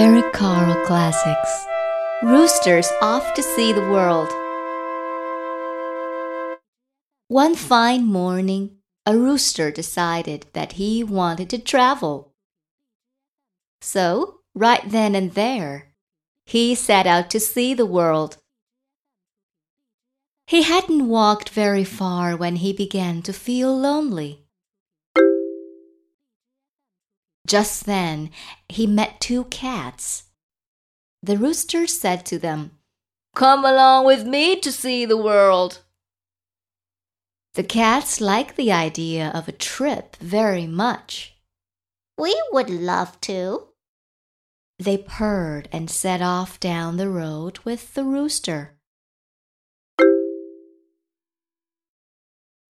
Eric Carle Classics. Roosters off to see the world. One fine morning, a rooster decided that he wanted to travel. So, right then and there, he set out to see the world. He hadn't walked very far when he began to feel lonely. Just then he met two cats. The rooster said to them, Come along with me to see the world. The cats liked the idea of a trip very much. We would love to. They purred and set off down the road with the rooster.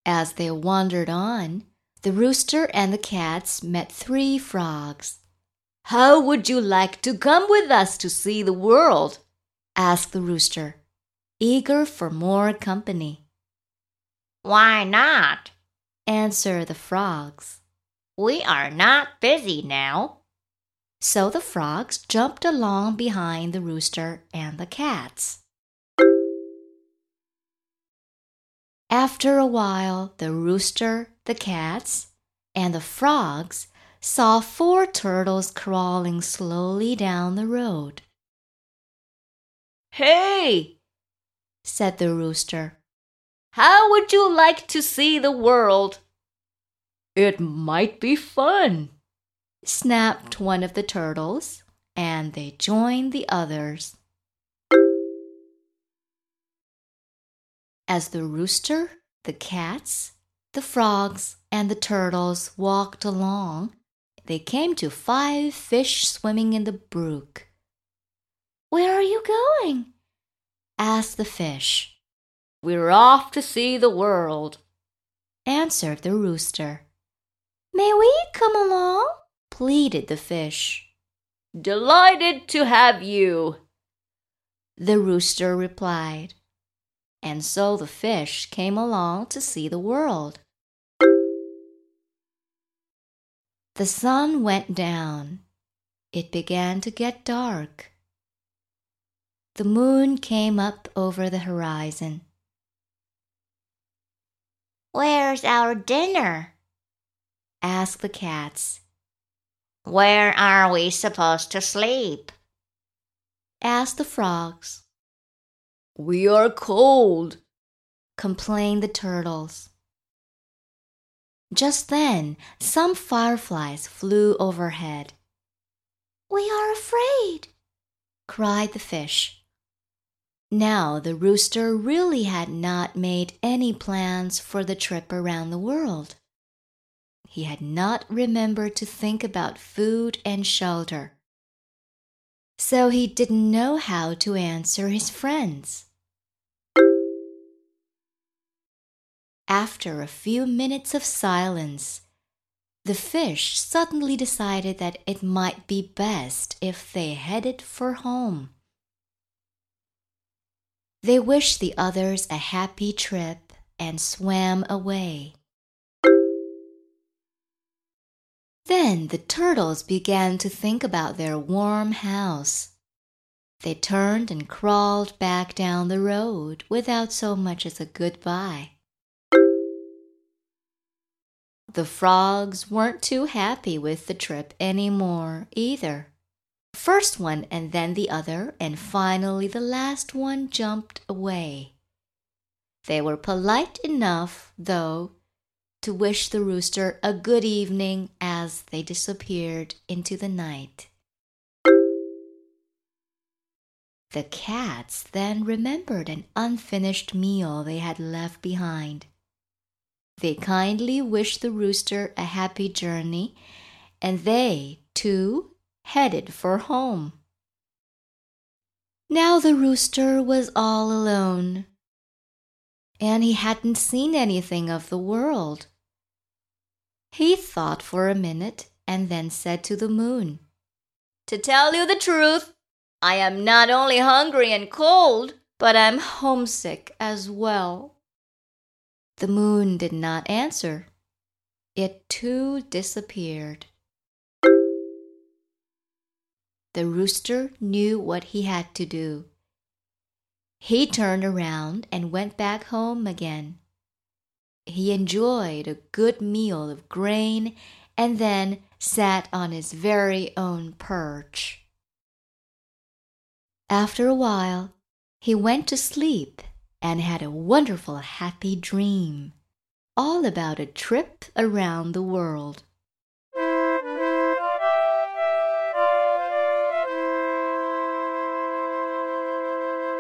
As they wandered on, the rooster and the cats met three frogs. How would you like to come with us to see the world? asked the rooster, eager for more company. Why not? answered the frogs. We are not busy now. So the frogs jumped along behind the rooster and the cats. After a while, the rooster, the cats, and the frogs saw four turtles crawling slowly down the road. Hey, said the rooster, how would you like to see the world? It might be fun, snapped one of the turtles, and they joined the others. As the rooster, the cats, the frogs, and the turtles walked along, they came to five fish swimming in the brook. Where are you going? asked the fish. We're off to see the world, answered the rooster. May we come along? pleaded the fish. Delighted to have you, the rooster replied and so the fish came along to see the world. The sun went down. It began to get dark. The moon came up over the horizon. Where's our dinner? asked the cats. Where are we supposed to sleep? asked the frogs. We are cold, complained the turtles. Just then, some fireflies flew overhead. We are afraid, cried the fish. Now the rooster really had not made any plans for the trip around the world. He had not remembered to think about food and shelter. So he didn't know how to answer his friends. After a few minutes of silence, the fish suddenly decided that it might be best if they headed for home. They wished the others a happy trip and swam away. Then the turtles began to think about their warm house. They turned and crawled back down the road without so much as a goodbye. The frogs weren't too happy with the trip anymore either. First one and then the other, and finally the last one jumped away. They were polite enough, though, to wish the rooster a good evening as they disappeared into the night. The cats then remembered an unfinished meal they had left behind. They kindly wished the rooster a happy journey, and they, too, headed for home. Now the rooster was all alone, and he hadn't seen anything of the world. He thought for a minute and then said to the moon, To tell you the truth, I am not only hungry and cold, but I'm homesick as well. The moon did not answer. It too disappeared. the rooster knew what he had to do. He turned around and went back home again. He enjoyed a good meal of grain and then sat on his very own perch. After a while, he went to sleep and had a wonderful happy dream, all about a trip around the world.